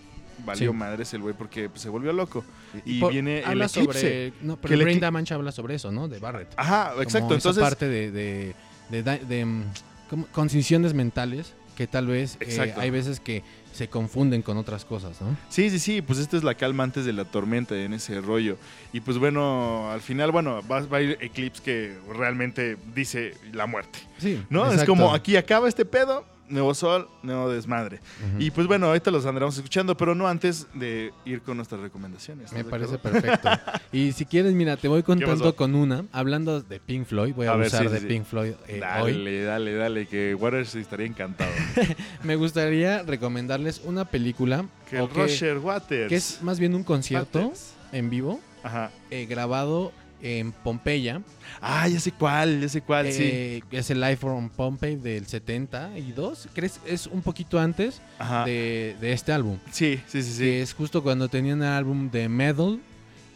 valió Sí. madres el güey porque pues, se volvió loco. Y por- viene el habla eclipse. sobre... No, que pero el el Brain ecli- Damage habla sobre eso, ¿no? De Barrett. Ajá, Como exacto. esa Entonces, parte de, de, de, de, mm, como condiciones mentales que tal vez eh, hay veces que se confunden con otras cosas, ¿no? Sí, sí, sí, pues esta es la calma antes de la tormenta en ese rollo. Y pues bueno, al final, bueno, va, va a ir Eclipse que realmente dice la muerte. Sí. ¿No? Es como aquí acaba este pedo, nuevo sol, nuevo desmadre. Y pues bueno, ahorita los andremos escuchando, pero no antes de ir con nuestras recomendaciones. Me ¿estás de parece acuerdo? perfecto. y si quieres, mira, te voy contando con una. Hablando de Pink Floyd, voy a, A usar sí, de sí. Pink Floyd eh, hoy. Dale, dale, dale, que Waters estaría encantado. Me gustaría recomendarles una película que el Roger Waters. que es más bien un concierto Waters. en vivo Ajá. eh, grabado en Pompeya. Ah, ya sé cuál, ya sé cuál, sí. Eh, Es el Live from Pompeii del 72. ¿Crees? Es un poquito antes de, de este álbum. Sí, sí, sí, sí. Que es justo cuando tenían el álbum de Metal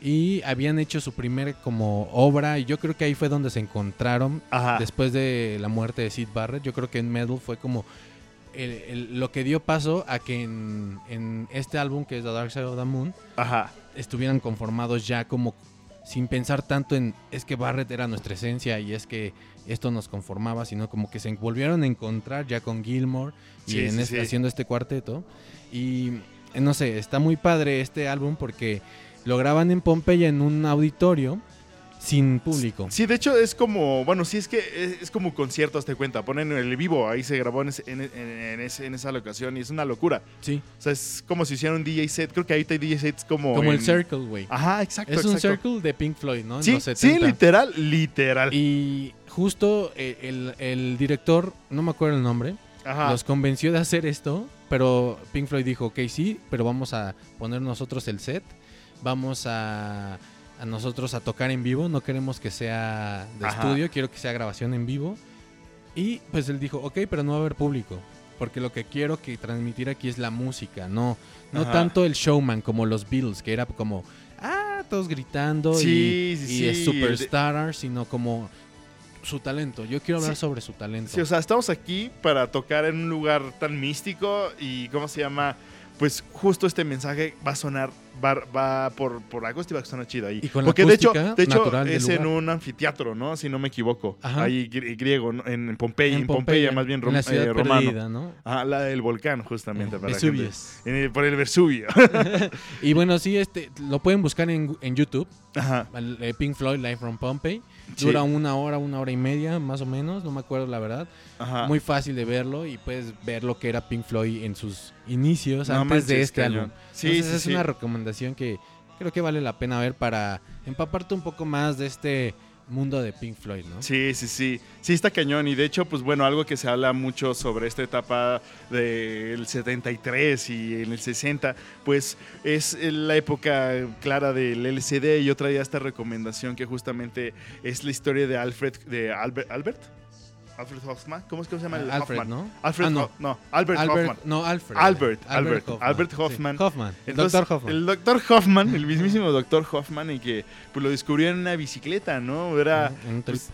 y habían hecho su primer como obra. Y yo creo que ahí fue donde se encontraron Ajá. después de la muerte de Sid Barrett. Yo creo que en Metal fue como el- el- lo que dio paso a que en, en este álbum que es The Dark Side of the Moon Ajá. estuvieran conformados ya como sin pensar tanto en es que Barrett era nuestra esencia y es que esto nos conformaba, sino como que se volvieron a encontrar ya con Gilmore y Sí, en sí, este- sí. haciendo este cuarteto. Y eh, no sé, está muy padre este álbum porque lo graban en Pompeya en un auditorio sin público. Sí, de hecho es como, bueno, sí es que es, es como concierto, hazte cuenta. Ponen el vivo, ahí se grabó en, ese- en, en- en ese- en esa locación y es una locura. Sí, O sea, es como si hicieran un DJ set. Creo que ahorita hay DJ sets como. como el Circle, güey. Ajá, exacto. Es un. Circle de Pink Floyd, ¿no? Sí, sí, 70. literal, literal. Y justo eh, el, el director, no me acuerdo el nombre, Ajá. los convenció de hacer esto, pero Pink Floyd dijo, ok, sí, pero vamos a poner nosotros el set, vamos a, a nosotros a tocar en vivo, no queremos que sea de Ajá. estudio, quiero que sea grabación en vivo. Y pues él dijo, ok, pero no va a haber público, porque lo que quiero que transmitir aquí es la música, no, no Ajá. tanto el showman como los Beatles, que era como, ah, todos gritando Sí, y, sí, y sí, el de- superstar, sino como su talento. Yo quiero hablar Sí. sobre su talento. Sí, o sea, estamos aquí para tocar en un lugar tan místico y, ¿cómo se llama? Pues justo este mensaje va a sonar va, va por, por agosto y va a estar chido ahí. Y con la Porque de hecho, acústica de hecho es en un anfiteatro, ¿no? Si no me equivoco. Ajá. Ahí gr- griego, ¿no? en Pompeya, en, Pompeya, más bien en la rom- ciudad eh, romano. perdida, ¿no? Ah, la del volcán, justamente. para la gente. Vesuvius. En el- por el Vesubio. Y bueno, sí, este, lo pueden buscar en, en YouTube, Ajá. eh, Pink Floyd Live from Pompeii. Sí. Dura una hora, una hora y media, más o menos, no me acuerdo la verdad. Ajá. Muy fácil de verlo y puedes ver lo que era Pink Floyd en sus inicios, No antes de este cañón. álbum. Sí, Entonces sí, es una recomendación que creo que vale la pena ver para empaparte un poco más de este mundo de Pink Floyd, ¿no? Sí, sí, sí. Sí, está cañón. Y de hecho, pues bueno, algo que se habla mucho sobre esta etapa del 73 y en el 60, pues es la época clara del LCD. Yo traía esta recomendación que justamente es la historia de Alfred, de Albert, ¿Albert? Alfred Hoffman. ¿Cómo es que se llama? el Alfred, Hoffman? ¿no? Alfred, Ah, no. No, Albert, Albert, Hoffman. no, Alfred. Albert, Albert. Albert Sí, Hoffman. Hoffman. El doctor Hoffman. El doctor Hoffman, el mismísimo doctor Hoffman, y que pues, lo descubrió en una bicicleta, ¿no? Era, En un trip. pues,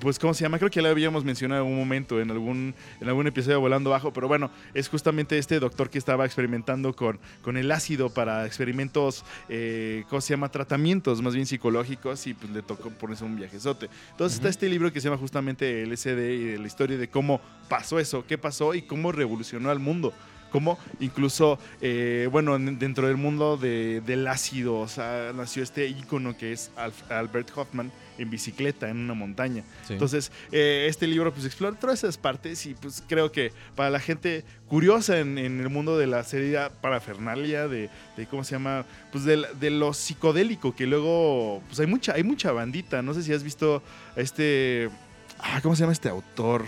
pues, ¿cómo se llama? Creo que ya lo habíamos mencionado en algún momento, en algún, en algún episodio Volando Bajo, pero bueno, es justamente este doctor que estaba experimentando con, con el ácido para experimentos, eh, ¿cómo se llama? Tratamientos más bien psicológicos y pues le tocó ponerse un viajezote. Entonces está este libro que se llama justamente LSD y de la historia de cómo pasó eso, qué pasó y cómo revolucionó al mundo. Cómo incluso, eh, bueno, en- dentro del mundo de- del ácido, o sea, nació este ícono que es Albert Hoffman en bicicleta en una montaña. Sí. Entonces, eh, este libro pues explora todas esas partes y pues creo que para la gente curiosa en, en el mundo de la serie parafernalia, de, de cómo se llama, pues de, de lo psicodélico, que luego, pues hay mucha, hay mucha bandita. No sé si has visto a este, ah, ¿cómo se llama este autor?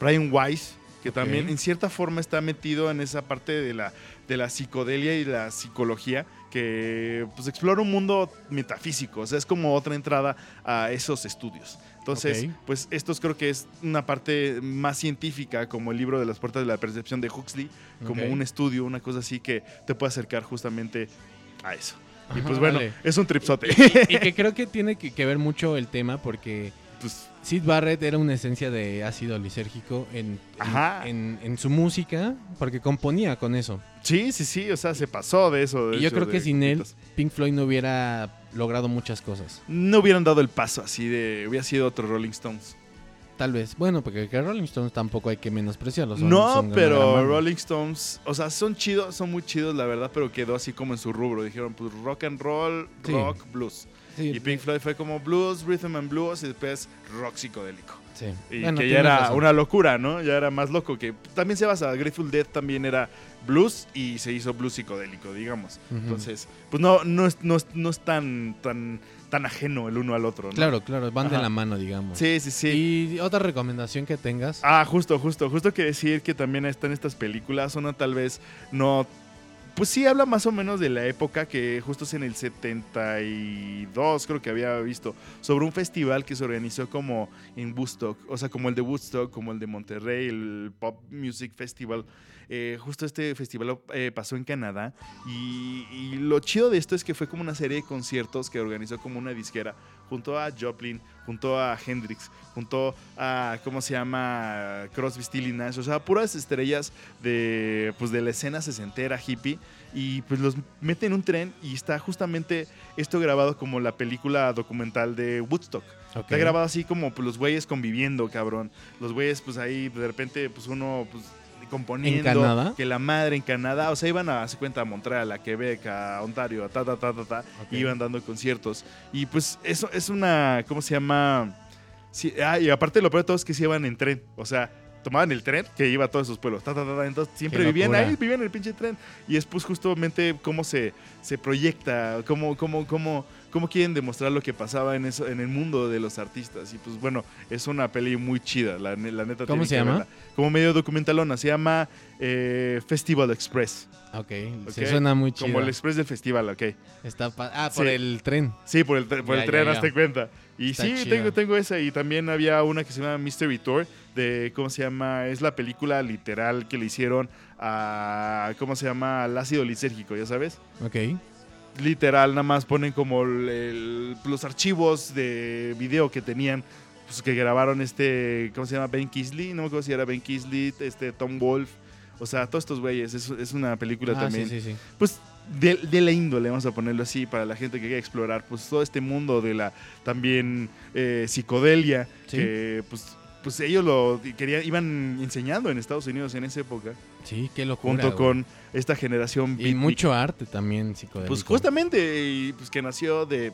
Brian Weiss, que también en cierta forma está metido en esa parte de la, de la psicodelia y la psicología que pues explora un mundo metafísico, o sea, es como otra entrada a esos estudios. Entonces, pues estos creo que es una parte más científica, como el libro de las puertas de la percepción de Huxley, como un estudio, una cosa así que te puede acercar justamente a eso. Y Ajá, pues bueno, vale. es un tripsote. y que creo que tiene que, que ver mucho el tema porque pues, Sid Barrett era una esencia de ácido lisérgico en, en- Ajá. en, en su música porque componía con eso. Sí, sí, sí, o sea, se pasó de eso. de y yo hecho, creo que sin él. Pink Floyd no hubiera logrado muchas cosas. No hubieran dado el paso así de... Hubiera sido otro Rolling Stones. Tal vez. Bueno, porque que Rolling Stones tampoco hay que menospreciarlos. no, pero. Rolling Stones, o sea, son chidos, son muy chidos, la verdad, pero quedó así como en su rubro. Dijeron, pues rock and roll, Sí. rock, blues. Sí, Y Pink Floyd fue como blues, rhythm and blues y después rock psicodélico. Sí. Y Bueno, que ya era razón. una locura, ¿no? Ya era más loco que también se basa, Grateful Dead también era blues y se hizo blues psicodélico, digamos. Entonces, pues no, no es, no es, no es tan, tan, tan ajeno el uno al otro, ¿no? Claro, claro, van de la mano, digamos. Sí, sí, sí. Y otra recomendación que tengas. Ah, justo, justo, justo que decir que también están estas películas, una tal vez no... Pues sí, habla más o menos de la época que justo es en el 72, creo que había visto, sobre un festival que se organizó como en Woodstock, o sea, como el de Woodstock, como el de Monterrey, el Pop Music Festival. Eh, justo este festival eh, pasó en Canadá y, y lo chido de esto es que fue como una serie de conciertos que organizó como una disquera junto a Joplin, junto a Hendrix, junto a, ¿cómo se llama? Crosby, Stills y Nash, o sea, puras estrellas de, pues, de la escena sesentera hippie y pues los mete en un tren y está justamente esto grabado como la película documental de Woodstock. Está grabado así como pues, los güeyes conviviendo, cabrón. Los güeyes, pues ahí de repente, pues uno, pues componiendo. ¿En Canadá? Que la madre en Canadá. O sea, iban a, se cuenta, a Montreal, a Quebec, a Ontario, a ta, ta, ta, ta, ta. Y iban dando conciertos. Y pues eso es una, ¿cómo se llama? Sí, ah, y aparte lo peor de todo es que se iban en tren. O sea, tomaban el tren que iba a todos esos pueblos. ta, ta, ta, entonces siempre vivían ahí, vivían en el pinche tren. Y es pues justamente cómo se, se proyecta, cómo, cómo, cómo, cómo quieren demostrar lo que pasaba en, eso, en el mundo de los artistas. Y pues bueno, es una peli muy chida, la, la neta. ¿Cómo se llama? verla. Como medio documentalona, se llama eh, Festival Express. Ok, Ok, se suena muy chido. Como el Express del festival, ok. Está ah, por Sí. el tren. Sí, por el, por Ya, el ya, tren, ya. hazte cuenta. Y Está sí, chido. tengo, tengo esa. Y también había una que se llama Mystery Tour, de, ¿cómo se llama? Es la película literal que le hicieron a, ¿cómo se llama? Al ácido lisérgico, ¿ya sabes? Ok. Literal, nada más ponen como el- el- los archivos de video que tenían, pues que grabaron este, ¿cómo se llama? Ben Kisley, no me acuerdo si era Ben Kisley, este Tom Wolf. O sea, todos estos güeyes, es, es una película Ah, también sí, sí, sí. pues de, de la índole, vamos a ponerlo así, para la gente que quiera explorar, pues todo este mundo de la también eh, psicodelia, que pues, pues ellos lo querían, iban enseñando en Estados Unidos en esa época, Sí, qué locura. junto güey. con esta generación Y mucho arte también psicodélico. Pues justamente, y, pues que nació de...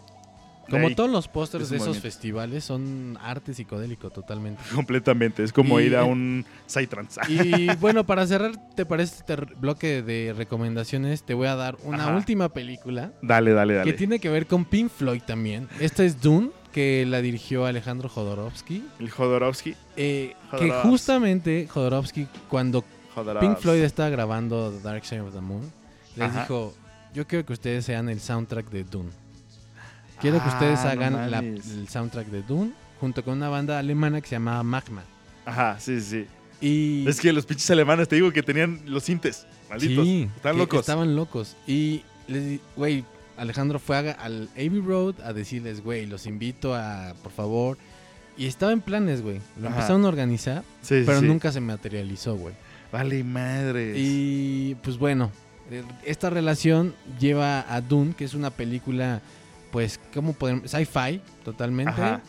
Como ahí, todos los pósters de esos festivales son arte psicodélico totalmente. Completamente, es como Y- ir a un psytrance. Y bueno, para cerrar, ¿te parece este bloque de recomendaciones? Te voy a dar una Ajá. última película Dale, dale, dale. que tiene que ver con Pink Floyd también. Esta es Dune, que la dirigió Alejandro Jodorowsky. El Jodorowsky. eh, que Jodorowsky. justamente Jodorowsky, cuando Pink Floyd estaba grabando The Dark Side of the Moon, les Ajá. dijo, yo quiero que ustedes sean el soundtrack de Dune. Quiero que Ah, ustedes no hagan la- el soundtrack de Dune junto con una banda alemana que se llamaba Magma. Ajá, sí, sí. Y Es que los pinches alemanes, te digo que tenían los sintes. Malditos. Sí, Están que locos. Estaban locos. Y les güey, Alejandro fue a- al Abbey Road a decirles, güey, los invito a, por favor. Y estaba en planes, güey. Lo Ajá. empezaron a organizar, sí, pero sí. nunca se materializó, güey. Vale, madre. Y pues bueno, esta relación lleva a Dune, que es una película, pues, ¿cómo podemos? Sci-fi, totalmente. Ajá.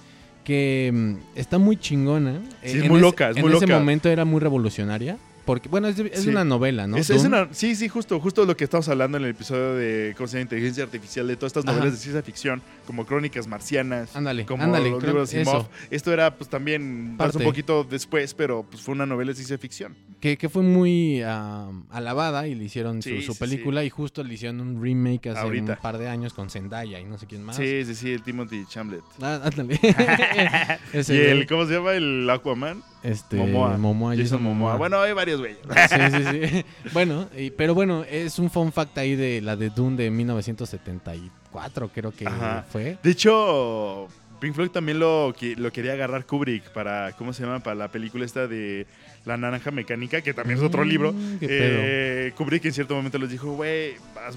Que mm, está muy chingona. Sí, es En muy ese- loca, es en muy ese loca. momento era muy revolucionaria. Porque, bueno, es, es Sí. una novela, ¿no? Es- es Dune. una- sí, sí, justo, justo lo que estamos hablando en el episodio de ¿cómo se llama? inteligencia artificial, de todas estas Ajá. novelas de ciencia ficción, como Crónicas Marcianas, Ándale, como ándale. los libros de. Asimov. Esto era pues también Parte. un poquito después, pero pues fue una novela de ciencia ficción. que, que fue muy am, alabada y le hicieron su, Sí, su sí, película y justo le hicieron un remake hace Ahorita. un par de años con Zendaya y no sé quién más. Sí, sí, sí, el Timothy Chamlet. Ah, ándale. Ese y el, ¿cómo se llama? El Aquaman. Este, Momoa. Momoa, Jason Momoa. Bueno, hay varios güeyes. Sí, sí, sí. bueno, y- pero bueno, es un fun fact ahí de la de Dune de 1974, creo que Ajá. fue. De hecho, Pink Floyd también lo, que- lo quería agarrar Kubrick para, ¿cómo se llama? Para la película esta de La Naranja Mecánica, que también es otro Mm, libro. Eh, Kubrick en cierto momento les dijo, güey,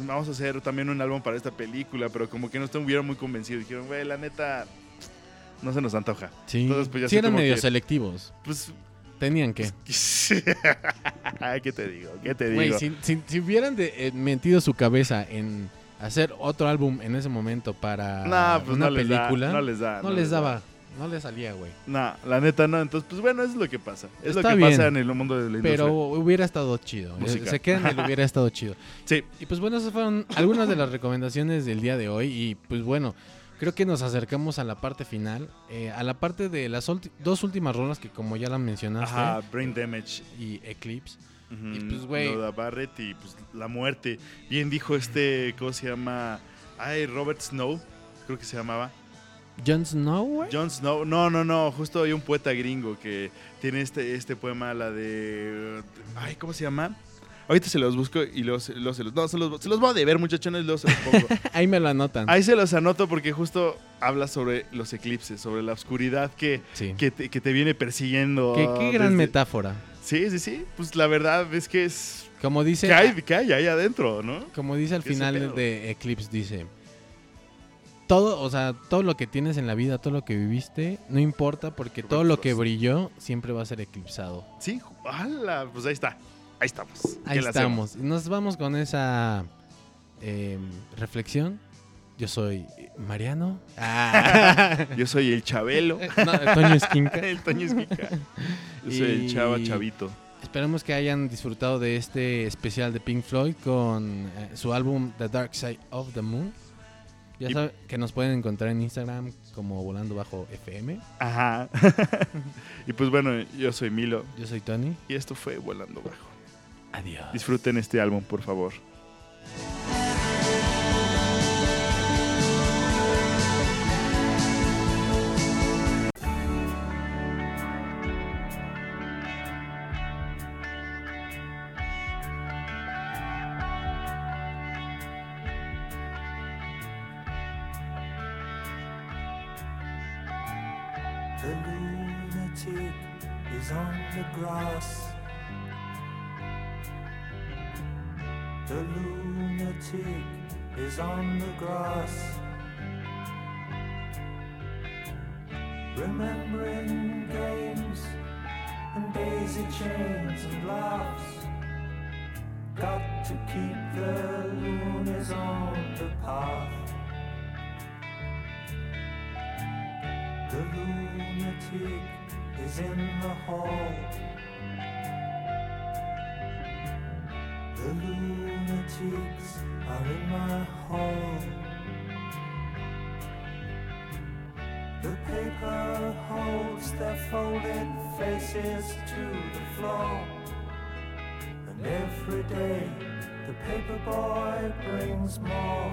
vamos a hacer también un álbum para esta película, pero como que no estuvieron muy convencidos. Dijeron, güey, la neta, no se nos antoja. Sí, entonces, pues, ya sí se eran medio que- selectivos. Pues, Tenían que. ¿qué te digo? ¿Qué te digo? si, si- si hubieran de- eh, metido su cabeza en hacer otro álbum en ese momento para pues una no les da, película, no les da. no les daba, no les salía, güey. No, la neta no. Entonces, pues bueno, eso es lo que pasa. Es lo Está que bien. pasa en el mundo de la industria. Pero hubiera estado chido. eh, Musical. Se queda en el hubiera estado chido. Sí, Y pues bueno, esas fueron algunas de las recomendaciones del día de hoy. Y pues bueno, creo que nos acercamos a la parte final. eh, a la parte de las dos últimas rolas que como ya la mencionaste. ajá, Brain Damage. Y Eclipse. Y, pues, güey. Loda Barrett y pues la muerte. Bien dijo este, ¿cómo se llama? Ay, Robert Snow, creo que se llamaba. Jon Snow, güey. Jon Snow. No, no, no. Justo hay un poeta gringo que tiene este, este poema, la de. Ay, ¿cómo se llama? Ahorita se los busco y se, luego se los. No, se los, se los voy a deber, muchachones, luego se los pongo. Ahí me lo anotan. Ahí se los anoto porque justo habla sobre los eclipses, sobre la oscuridad que, sí. que, te, que te viene persiguiendo. Qué, qué gran desde- metáfora. Sí, sí, sí. Pues la verdad es que es. Como dice, ¿Qué hay, qué hay ahí adentro, no? como dice al final de Eclipse, dice, todo, o sea, todo lo que tienes en la vida, todo lo que viviste, no importa porque Robert todo lo que brilló siempre va a ser eclipsado. Sí, ¡hala! Pues ahí está. Ahí estamos. Ahí estamos. Nos vamos con esa eh, reflexión. Yo soy Mariano. Ah. Yo soy el Chabelo. No, Toño Esquinca. el Toño Esquica. Yo soy el Chava Chavito. Esperemos que hayan disfrutado de este especial de Pink Floyd con eh, su álbum The Dark Side of the Moon. Ya saben que nos pueden encontrar en Instagram como volando bajo FM. Ajá. y pues bueno, yo soy Milo Yo soy Tony. y esto fue Volando Bajo. Adiós. Disfruten este álbum, por favor. remembering games and daisy chains and laughs. Got to keep the loonies on the path. The lunatic is in the hall. The lunatics are in my hall. The paper holds their folded faces to the floor. And every day the paper boy brings more.